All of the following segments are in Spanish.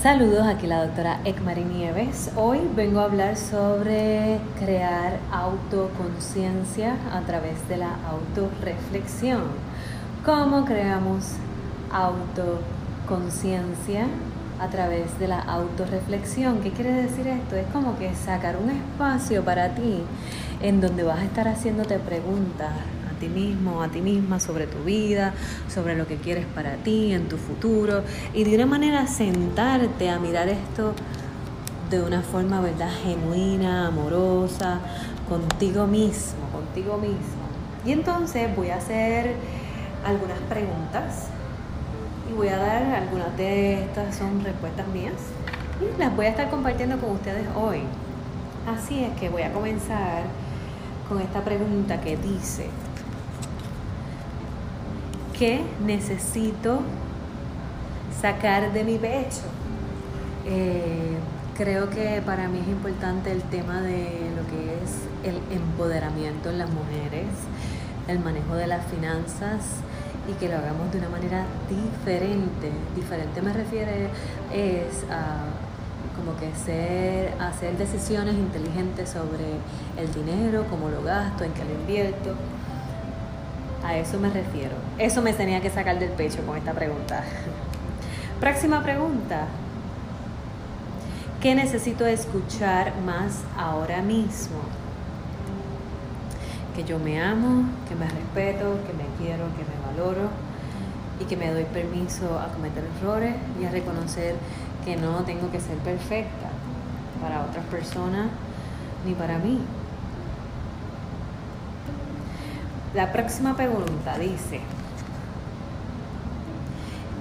Saludos, aquí la doctora Ekmari Nieves. Hoy vengo a hablar sobre crear autoconciencia a través de la autorreflexión. ¿Cómo creamos autoconciencia a través de la autorreflexión? ¿Qué quiere decir esto? Es como que sacar un espacio para ti en donde vas a estar haciéndote preguntas ti mismo, a ti misma, sobre tu vida, sobre lo que quieres para ti, en tu futuro, y de una manera sentarte a mirar esto de una forma, ¿verdad?, genuina, amorosa, contigo mismo, contigo mismo. Y entonces voy a hacer algunas preguntas y voy a dar algunas de estas son respuestas mías y las voy a estar compartiendo con ustedes hoy. Así es que voy a comenzar con esta pregunta que dice, ¿Qué necesito sacar de mi pecho? Eh, creo que para mí es importante el tema de lo que es el empoderamiento en las mujeres, el manejo de las finanzas y que lo hagamos de una manera diferente. Diferente me refiere es a como que ser, hacer decisiones inteligentes sobre el dinero, cómo lo gasto, en qué lo invierto a eso me refiero. Eso me tenía que sacar del pecho con esta pregunta. Próxima pregunta. ¿Qué necesito escuchar más ahora mismo? Que yo me amo, que me respeto, que me quiero, que me valoro y que me doy permiso a cometer errores y a reconocer que no tengo que ser perfecta para otras personas ni para mí. La próxima pregunta dice,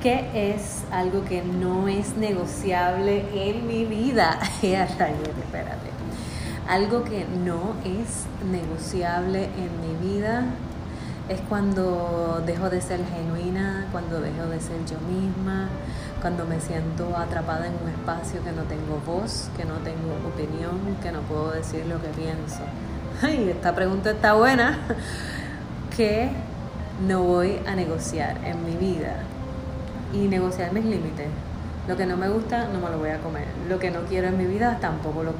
¿qué es algo que no es negociable en mi vida? espérate. Algo que no es negociable en mi vida es cuando dejo de ser genuina, cuando dejo de ser yo misma, cuando me siento atrapada en un espacio que no tengo voz, que no tengo opinión, que no puedo decir lo que pienso. Ay, esta pregunta está buena que no voy a negociar en mi vida y negociar mis límites. Lo que no me gusta no me lo voy a comer. Lo que no quiero en mi vida tampoco lo...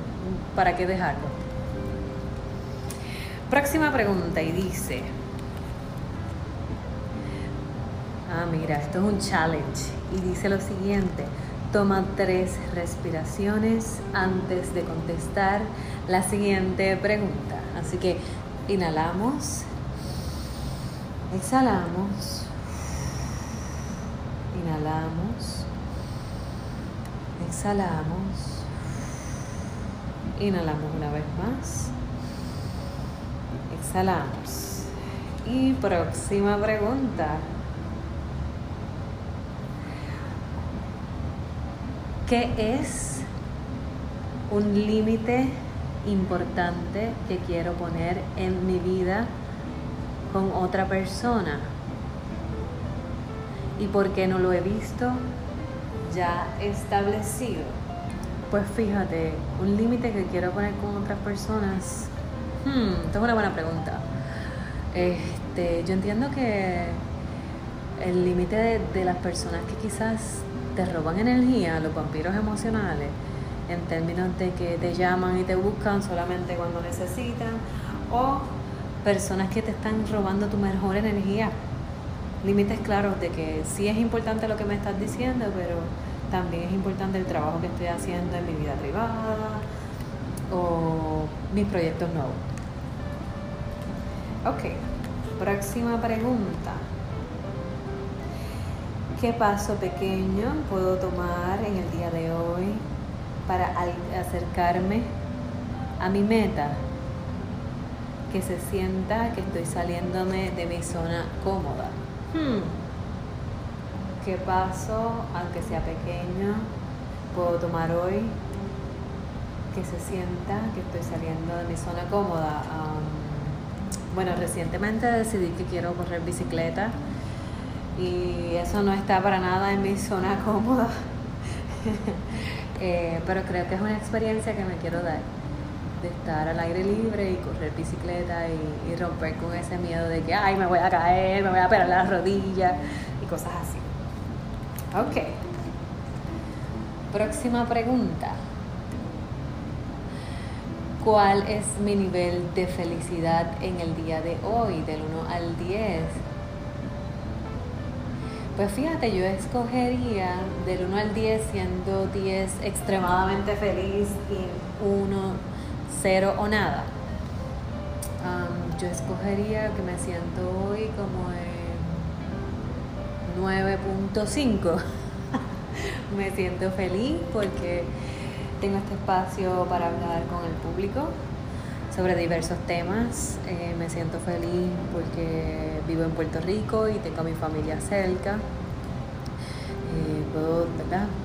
¿Para qué dejarlo? Próxima pregunta y dice... Ah, mira, esto es un challenge y dice lo siguiente. Toma tres respiraciones antes de contestar la siguiente pregunta. Así que inhalamos Exhalamos. Inhalamos. Exhalamos. Inhalamos una vez más. Exhalamos. Y próxima pregunta. ¿Qué es un límite importante que quiero poner en mi vida otra persona. ¿Y por qué no lo he visto ya establecido? Pues fíjate, un límite que quiero poner con otras personas. Hmm, esta es una buena pregunta. Este, yo entiendo que el límite de, de, las personas que quizás te roban energía, los vampiros emocionales, en términos de que te llaman y te buscan solamente cuando necesitan, o personas que te están robando tu mejor energía. Límites claros de que sí es importante lo que me estás diciendo, pero también es importante el trabajo que estoy haciendo en mi vida privada o mis proyectos nuevos. Ok, próxima pregunta. ¿Qué paso pequeño puedo tomar en el día de hoy para acercarme a mi meta? Que se sienta que estoy saliéndome de mi zona cómoda. Hmm. ¿Qué paso, aunque sea pequeño, puedo tomar hoy que se sienta que estoy saliendo de mi zona cómoda? bueno, recientemente decidí que quiero correr bicicleta y eso no está para nada en mi zona cómoda. Eh, pero creo que es una experiencia que me quiero dar de estar al aire libre y correr bicicleta y, romper con ese miedo de que, ay, me voy a caer, me voy a pegar las rodillas y cosas así. Ok. próxima pregunta. ¿Cuál es mi nivel de felicidad en el día de hoy, del 1 al 10? Pues fíjate, yo escogería del 1 al 10, siendo 10 extremadamente feliz y 1, 0 o nada. yo escogería que me siento hoy como en 9.5. me siento feliz porque tengo este espacio para hablar con el público sobre diversos temas. Eh, me siento feliz porque vivo en Puerto Rico y tengo a mi familia cerca. Eh, puedo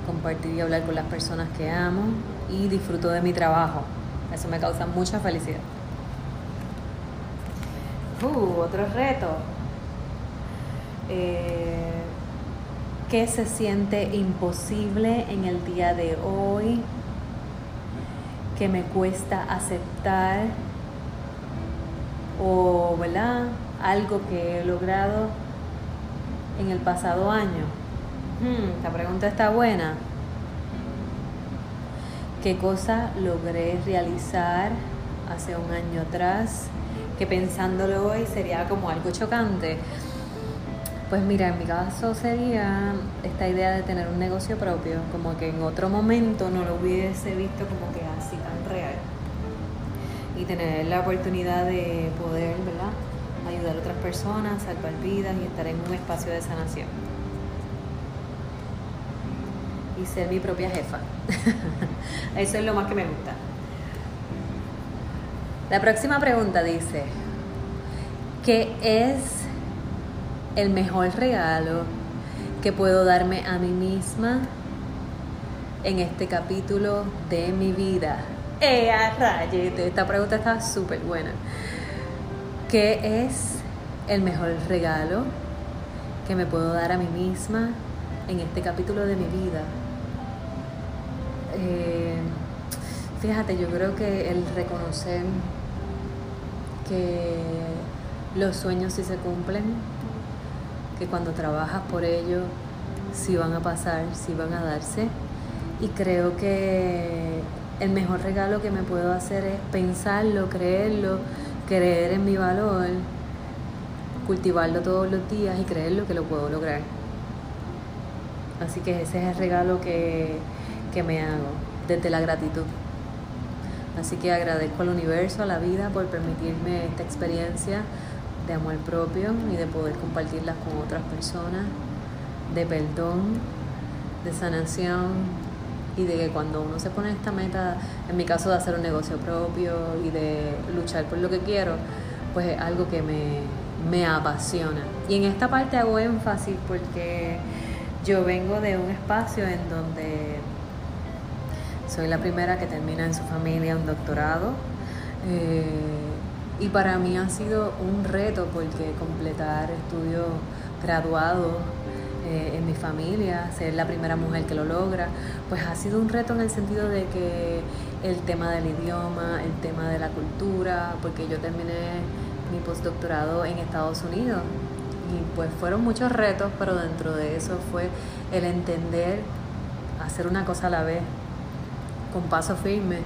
compartir y hablar con las personas que amo y disfruto de mi trabajo. Eso me causa mucha felicidad. Uh, otro reto. Eh, ¿Qué se siente imposible en el día de hoy? que me cuesta aceptar o, ¿verdad? Algo que he logrado en el pasado año. Hmm, esta pregunta está buena. ¿Qué cosa logré realizar hace un año atrás que pensándolo hoy sería como algo chocante? Pues mira, en mi caso sería esta idea de tener un negocio propio, como que en otro momento no lo hubiese visto como que así tan real. Y tener la oportunidad de poder, ¿verdad? Ayudar a otras personas, salvar vidas y estar en un espacio de sanación. Y ser mi propia jefa. Eso es lo más que me gusta. La próxima pregunta dice, ¿qué es el mejor regalo que puedo darme a mí misma en este capítulo de mi vida. ¡Ea, rayete! Esta pregunta está súper buena. ¿Qué es el mejor regalo que me puedo dar a mí misma en este capítulo de mi vida? Eh, fíjate, yo creo que el reconocer que los sueños sí se cumplen, que cuando trabajas por ello sí van a pasar, sí van a darse. Y creo que el mejor regalo que me puedo hacer es pensarlo, creerlo, creer en mi valor, cultivarlo todos los días y creerlo que lo puedo lograr. Así que ese es el regalo que, que me hago desde la gratitud. Así que agradezco al universo, a la vida por permitirme esta experiencia de amor propio y de poder compartirlas con otras personas, de perdón, de sanación y de que cuando uno se pone esta meta, en mi caso de hacer un negocio propio y de luchar por lo que quiero, pues es algo que me, me apasiona. Y en esta parte hago énfasis porque yo vengo de un espacio en donde soy la primera que termina en su familia un doctorado. Eh, y para mí ha sido un reto porque completar estudios graduados eh, en mi familia, ser la primera mujer que lo logra, pues ha sido un reto en el sentido de que el tema del idioma, el tema de la cultura, porque yo terminé mi postdoctorado en Estados Unidos y pues fueron muchos retos, pero dentro de eso fue el entender hacer una cosa a la vez, con paso firme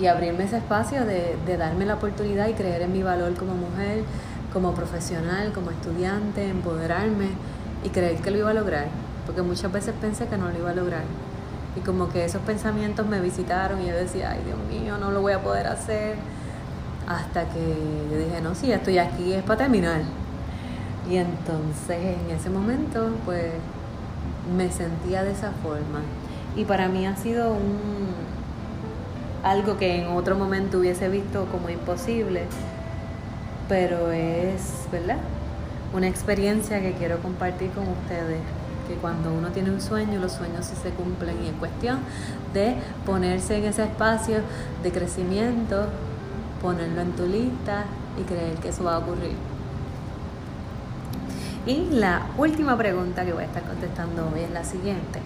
y abrirme ese espacio de, darme la oportunidad y creer en mi valor como mujer, como profesional, como estudiante, empoderarme y creer que lo iba a lograr, porque muchas veces pensé que no lo iba a lograr. Y como que esos pensamientos me visitaron y yo decía, ay Dios mío, no lo voy a poder hacer. Hasta que yo dije, no, si estoy aquí es para terminar. Y entonces en ese momento pues me sentía de esa forma. Y para mí ha sido un, algo que en otro momento hubiese visto como imposible, pero es, ¿verdad? Una experiencia que quiero compartir con ustedes, que cuando uno tiene un sueño, los sueños sí se cumplen y es cuestión de ponerse en ese espacio de crecimiento, ponerlo en tu lista y creer que eso va a ocurrir. Y la última pregunta que voy a estar contestando hoy es la siguiente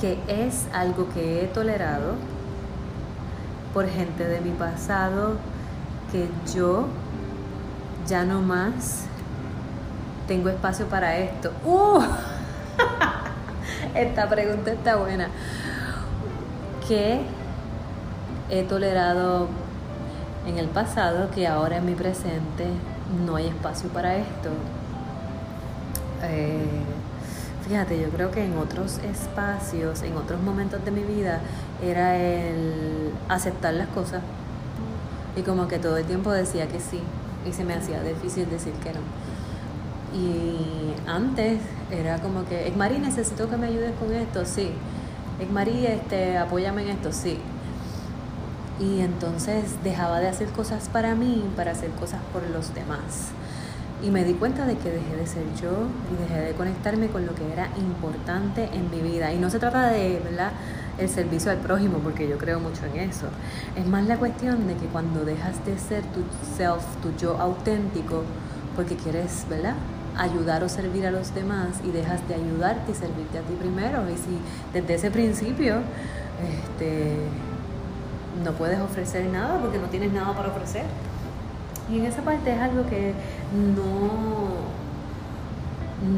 que es algo que he tolerado por gente de mi pasado que yo ya no más tengo espacio para esto. ¡Uh! Esta pregunta está buena. ¿Qué he tolerado en el pasado que ahora en mi presente no hay espacio para esto? Eh, fíjate, yo creo que en otros espacios, en otros momentos de mi vida, era el aceptar las cosas. Y como que todo el tiempo decía que sí. Y se me hacía difícil decir que no. Y antes era como que, Mari, necesito que me ayudes con esto, sí. Mari, este, apóyame en esto, sí. Y entonces dejaba de hacer cosas para mí para hacer cosas por los demás. Y me di cuenta de que dejé de ser yo y dejé de conectarme con lo que era importante en mi vida. Y no se trata de, ¿verdad? el servicio al prójimo, porque yo creo mucho en eso. Es más la cuestión de que cuando dejas de ser tu self, tu yo auténtico, porque quieres, ¿verdad? ayudar o servir a los demás y dejas de ayudarte y servirte a ti primero. Y si desde ese principio este, no puedes ofrecer nada porque no tienes nada para ofrecer. Y en esa parte es algo que no,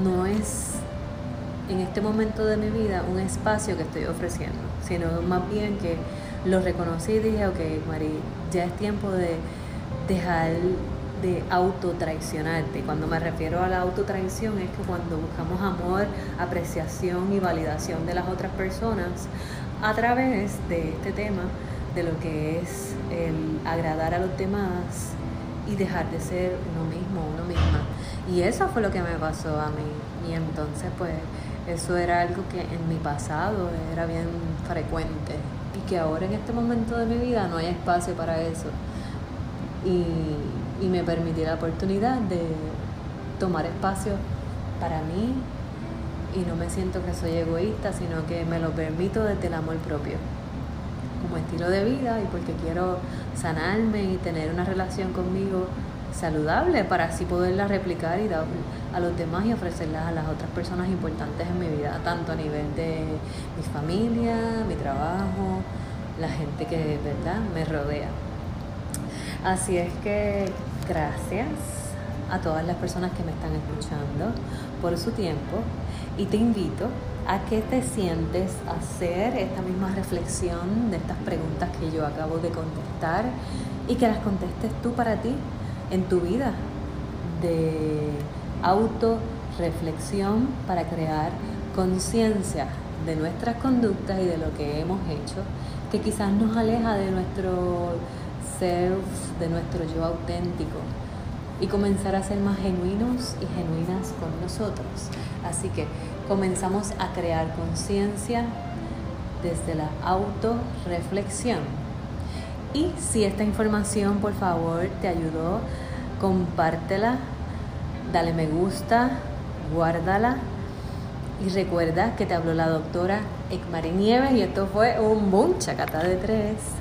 no es en este momento de mi vida un espacio que estoy ofreciendo, sino más bien que lo reconocí y dije, ok, Mari, ya es tiempo de dejar de autotraicionarte. Cuando me refiero a la autotraición es que cuando buscamos amor, apreciación y validación de las otras personas a través de este tema, de lo que es el agradar a los demás y dejar de ser uno mismo. Y eso fue lo que me pasó a mí. Y entonces pues eso era algo que en mi pasado era bien frecuente y que ahora en este momento de mi vida no hay espacio para eso. Y, y me permití la oportunidad de tomar espacio para mí y no me siento que soy egoísta, sino que me lo permito desde el amor propio, como estilo de vida y porque quiero sanarme y tener una relación conmigo saludable para así poderla replicar y dar a los demás y ofrecerlas a las otras personas importantes en mi vida, tanto a nivel de mi familia, mi trabajo, la gente que verdad me rodea. Así es que gracias a todas las personas que me están escuchando por su tiempo y te invito a que te sientes a hacer esta misma reflexión de estas preguntas que yo acabo de contestar y que las contestes tú para ti en tu vida de autorreflexión para crear conciencia de nuestras conductas y de lo que hemos hecho, que quizás nos aleja de nuestro self, de nuestro yo auténtico y comenzar a ser más genuinos y genuinas con nosotros. Así que comenzamos a crear conciencia desde la autorreflexión. Y si esta información por favor te ayudó, compártela dale me gusta, guárdala y recuerda que te habló la doctora Ekmari Nieves y esto fue un boom chacata de tres.